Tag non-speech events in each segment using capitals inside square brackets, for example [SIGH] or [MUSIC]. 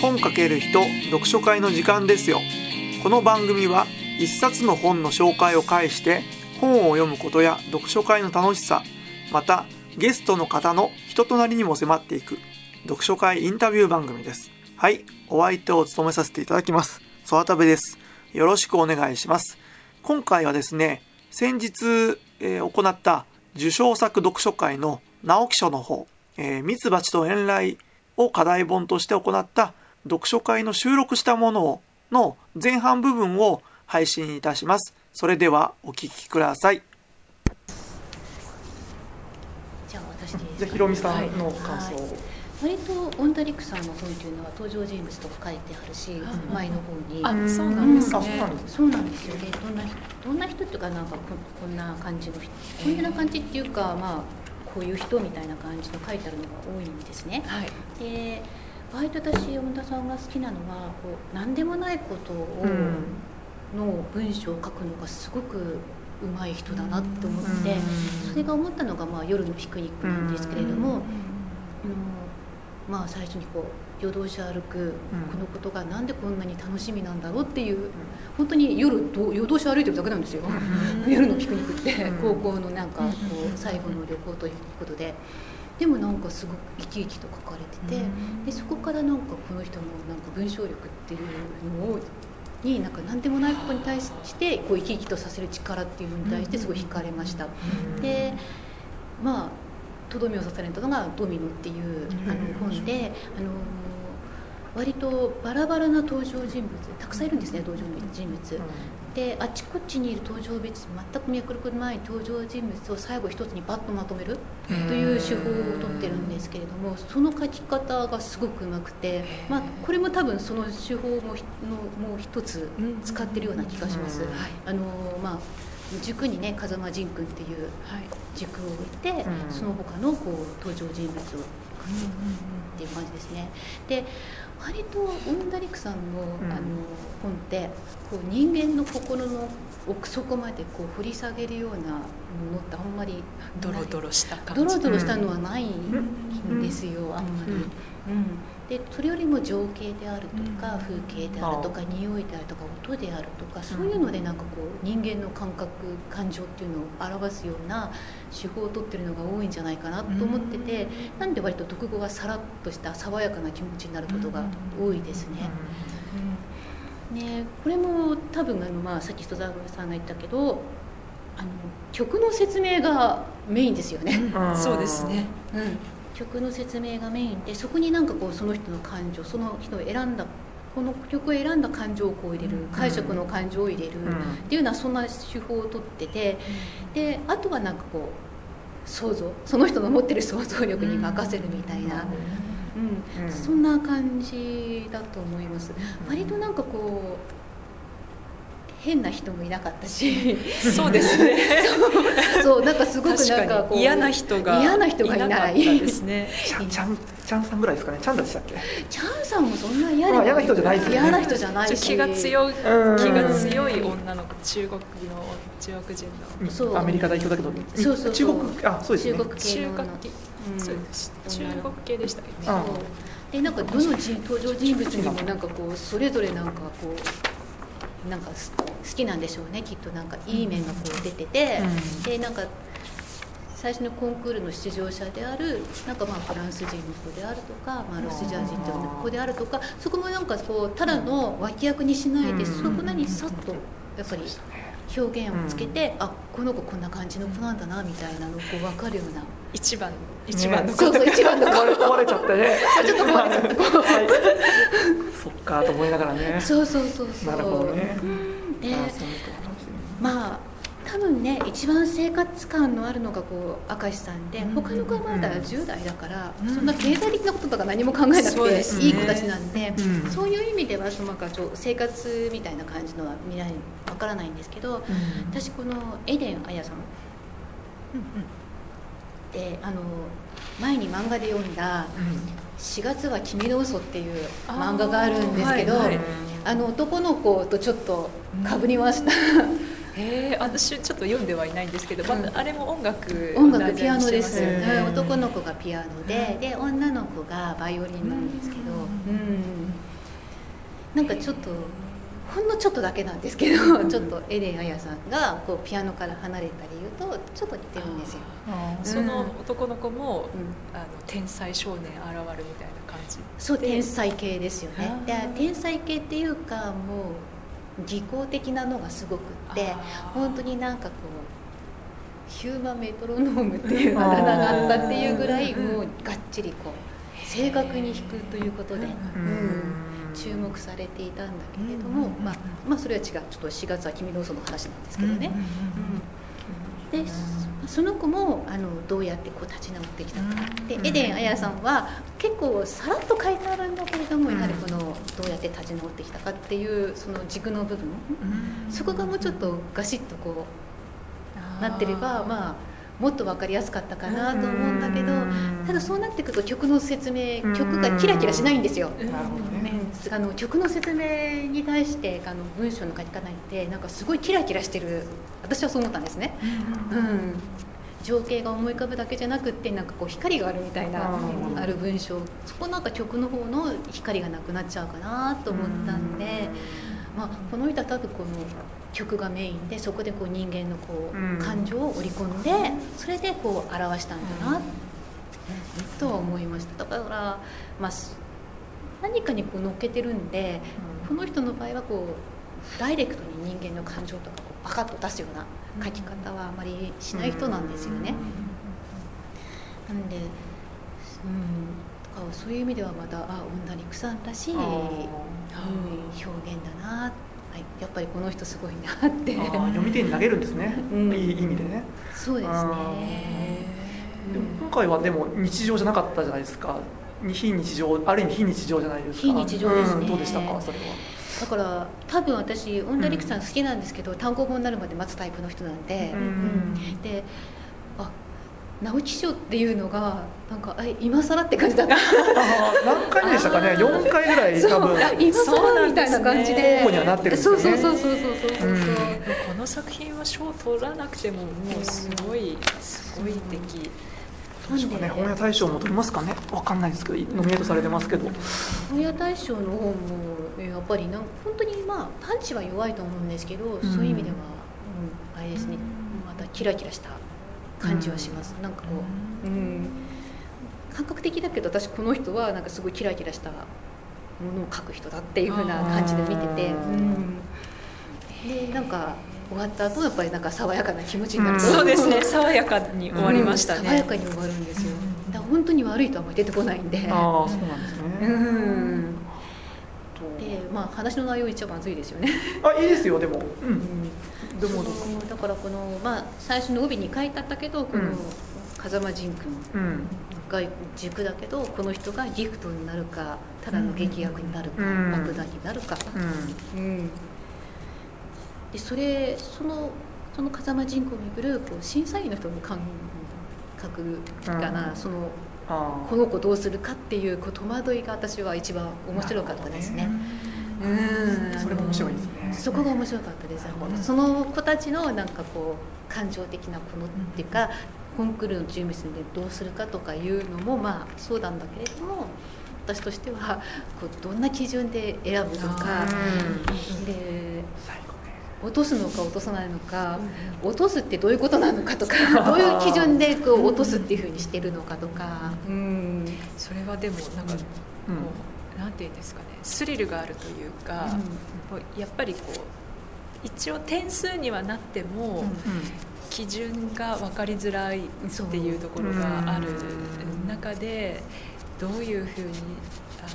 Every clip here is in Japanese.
本かける人読書会の時間ですよ。この番組は一冊の本の紹介を介して本を読むことや読書会の楽しさまたゲストの方の人となりにも迫っていく読書会インタビュー番組です。はいお相手を務めさせていただきます。曽田部です。よろしくお願いします。今回はですね先日、えー、行った受賞作読書会の直木賞の方えー、ミツバチと遠雷を課題本として行った読書会の収録したものの前半部分を配信いたします。それではお聞きください。じゃあ私でじゃあひろみさんの感想を。はい割とオンダリックさんの本っていうのは登場人物とか書いてあるし、うん、前の方にあそうなんですね、そうなんですよねどんなどんな人っていうかなんかここんな感じの人こんな感じっていうかまあこういう人みたいな感じの書いてあるのが多いんですね。はい、で割と私山田さんが好きなのはこう何でもないことを、の文章を書くのがすごく上手い人だなって思って、それが思ったのが、まあ、夜のピクニックなんですけれども、あのまあ、最初にこう夜通し歩くこのことがなんでこんなに楽しみなんだろうっていう本当に夜夜通し歩いてるだけなんですよ、[LAUGHS] 夜のピクニックって高校のなんかこう最後の旅行ということで。でもなんかすごく生き生きと書かれてて、でそこからなんかこの人のなんか文章力っていうのをになんか何でもないことに対してこう生き生きとさせる力っていうのに対してすごい惹かれました。でまあとどめを刺されたのが「ドミノ」っていうあの本で、あの割とバラバラな登場人物たくさんいるんですね登場人物、であっちこっちにいる登場人物全く脈絡のない登場人物を最後一つにパッとまとめるという手法をとってるんですけれどもその書き方がすごくうまくて、まあ、これも多分その手法ものもう一つ使ってるような気がします。あのまあ軸にね風間仁君っていう軸を置いて、その他のこう登場人物を書くっていう感じですね。で割とオンダリクさん。の,、あの本ってこう人間の心の奥底までこう掘り下げるようなものってあんまりドロドロした感じ。ドロドロしたのはないんですよ、あんまり。うん。でそれよりも情景であるとか、風景であるとか匂いであるとか音であるとかそういうのでなんかこう人間の感覚感情っていうのを表すような手法をとってるのが多いんじゃないかなと思ってて、なんで割と読後はさらっとした爽やかな気持ちになることが多いですね。ねこれも多分あの、まあ、さっき人沢さんが言ったけどあの曲の説明がメインですよね。そうですね、うん。曲の説明がメインでそこになんかこうその人の感情その人を選んだこの曲を選んだ感情をこう入れる解釈の感情を入れるっていうのはそんな手法をとっててであとはなんかこう想像その人の持ってる想像力に任せるみたいな、うん、そんな感じだと思います。割となんかこう変な人もいなかったし。[LAUGHS] そうですね。そう。なんかすごくなんかこう嫌な人が嫌な人がいない。ですね。[LAUGHS] ちゃんちゃんちゃんさんぐらいですかね。ちゃんでしたっけちゃんさんもそんな嫌で、まあ、嫌な人じゃないですね。嫌な人じゃないし。気が強い気が強い女の子中国の中国人の。そう。アメリカ代表だけどそうそう中国あそうですね。中国系の。中国系、です。中国系でしたよね。そう。でなんかどの登場人物にもなんかこうそれぞれなんかこうなんか好きなんでしょうねきっとなんかいい面がこう出てて、うん、でなんか最初のコンクールの出場者であるなんかまあフランス人の子であるとか、まあ、ロシア人の子であるとかそこもなんかこうただの脇役にしないでそこなにさっとやっぱり表現をつけて、あこの子こんな感じの子なんだなみたいなのをこう分かるような。一番。一番の子、そうそう一番の子。[LAUGHS] 壊れちゃってね。ちょっと壊れちゃって。[LAUGHS] そっかと思いながらね。そうそうそうそう。なるほどねでまあ多分ね一番生活感のあるのがこう明石さんで他の子はまだ10代だから、そんな経済的なこととか何も考えなくていい子たちなんでそういう意味ではそのなんか生活みたいな感じのは見ないわからないんですけど、私このエデン綾さん、であの前に漫画で読んだ「4月は君の嘘っていう漫画があるんですけどあはいはい、あの男の子とちょっとかぶりました。へえ私ちょっと読んではいないんですけど、まあれも音楽音楽ピアノです、男の子がピアノでで女の子がバイオリンなんですけど、うん。なんかちょっとほんのちょっとだけなんですけどちょっとエレン・アヤさんがこうピアノから離れた理由とちょっと似てるんですよ。その男の子も、うん、あの天才少年現るみたいな感じ。そう天才系ですよね。で天才系っていうかもう技巧的なのがすごくって本当になんかこうヒューマンメトロノームっていうあだ名があったっていうぐらいもうがっちりこう正確に弾くということで。うん。注目されていたんだけれども、まあ、まあそれは違う。ちょっと4月は君の嘘の話なんですけどね。でその子もあのどうやってこう立ち直ってきたかでエデン・アヤさんは結構さらっと書いてあるんだけれどもやはりこのどうやって立ち直ってきたかっていうその軸の部分。そこがもうちょっとガシッとこうなってればまあもっと分かりやすかったかなと思うんだけどただそうなってくると曲の説明曲がキラキラしないんですよ。なるほどね、あの曲の説明に対してあの文章の書き方ってなんかすごいキラキラしてる。私はそう思ったんですね。うん。情景が思い浮かぶだけじゃなくってなんかこう光があるみたいなある文章。そこなんか曲の方の光がなくなっちゃうかなと思ったんで、まあ、この人は多分この曲がメインでそこでこう人間のこう感情を織り込んでそれでこう表したんだなとは思いました。だから、まあ、何かにこう乗っけてるんでこの人の場合はこうダイレクトに人間の感情とかこうバカッと出すような書き方はあまりしない人なんですよね。なんで、うん、だからそういう意味ではまたあ女陸さんらしい、うん、表現だなはい、やっぱりこの人すごいなって。読み手に投げるんですね、うん、いい意味でね。そうですね。でも今回はでも日常じゃなかったじゃないですか。非日常ある意味非日常じゃないですか。非日常ですね、うん、どうでしたかそれは。だから多分私恩田陸さん好きなんですけど、単行本になるまで待つタイプの人なんで、うん、であ直木賞っていうのがなんか今更って感じだった。何回でしたかね？4回ぐらい多分。今更みたいな感じで。候補にはなってるんですね。そうそうそうそうそうそう、う。ん、この作品は賞取らなくてももうすごいすごい出来どうでしょうかね本屋大賞も取りますかね？わかんないですけどノミネートされてますけど。本屋大賞の方もやっぱりなん本当にまあパンチは弱いと思うんですけど、そういう意味では、うん、あれですね。またキラキラした感じはします、うん、なんかこう、うん、感覚的だけど私この人はなんかすごいキラキラしたものを描く人だっていう風な感じで見てて、うん、でなんか終わった後やっぱりなんか爽やかな気持ちになる、うん、そうですね。[LAUGHS] 爽やかに終わりましたね、爽やかに終わるんですよ、だから本当に悪いとはあんまり出てこないんで。ああそうなんですね。うん。でまあ話の内容一番まずいですよね。あいいですよでも。うん、でもだからこの、まあ、最初の帯に書いてあったけどこの風間仁君。が軸だけどこの人がギフトになるかただの劇薬になるか、爆弾になるか、うん。でそれそのその風間仁君をめぐるこう審査員の人の感覚かな、そのこの子どうするかっていうこう戸惑いが私は一番面白かったですね。うん。それが面白いですね。そこが面白かったです、その子たちのなんかこう感情的なこのっていうか、コンクールの準備するんでどうするかとかいうのもまあそうなんだけれども私としてはこうどんな基準で選ぶとかで落とすのか落とさないのか、落とすってどういうことなのかとか [LAUGHS] どういう基準でこう落とすっていうふうにしてるのかとか、うん、それはでもなんか、うん、こうなんていうんですかねスリルがあるというか、うん、やっぱりこう一応点数にはなっても、基準が分かりづらいっていうところがある中でどういうふうにあの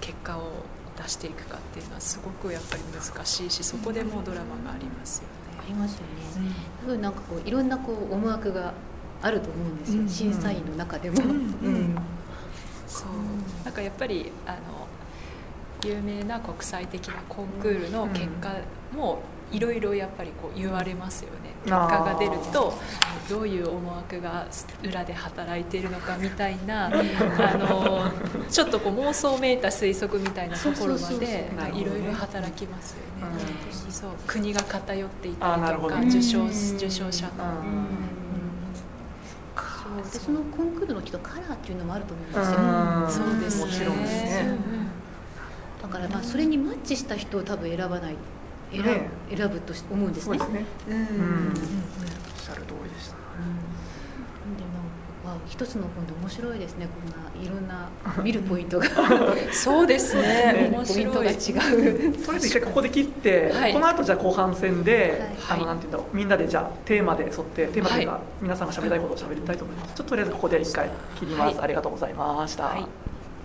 結果を出していくかっていうのはすごくやっぱり難しいしそこでもドラマがありますよね。ありますよね。多分なんかこういろんなこう思惑があると思うんですよ、審査員の中でも。うんそう。なんかやっぱりあの有名な国際的なコンクールの結果もいろいろやっぱりこう言われますよね。結果が出るとどういう思惑が裏で働いているのかみたいなあのちょっとこう妄想めいた推測みたいなところまでいろいろ働きますよね。そう。国が偏っていたりとか受賞受賞者の。そうでそのコンクールのきっとカラーっていうのもあると思うん。ですよ。そうです、もちろんですね。だからまあそれにマッチした人を多分選ばない選選ぶと思うんですね。そうですね。うん。うんおっしゃる通りでした。うん。でなんか一つの本で面白いですね。こんないろんな [LAUGHS] 見るポイントが。[LAUGHS] そうですね。面ポイントが白い違う。それで一回ここで切って、はい。この後じゃあ後半戦で、はい。あのなんていうんだろう。みんなでじゃあテーマで沿ってテーマというか、はい。皆さんが喋りたいことを喋りたいと思います。ちょっととりあえずここで一回切ります、はい。ありがとうございました、はい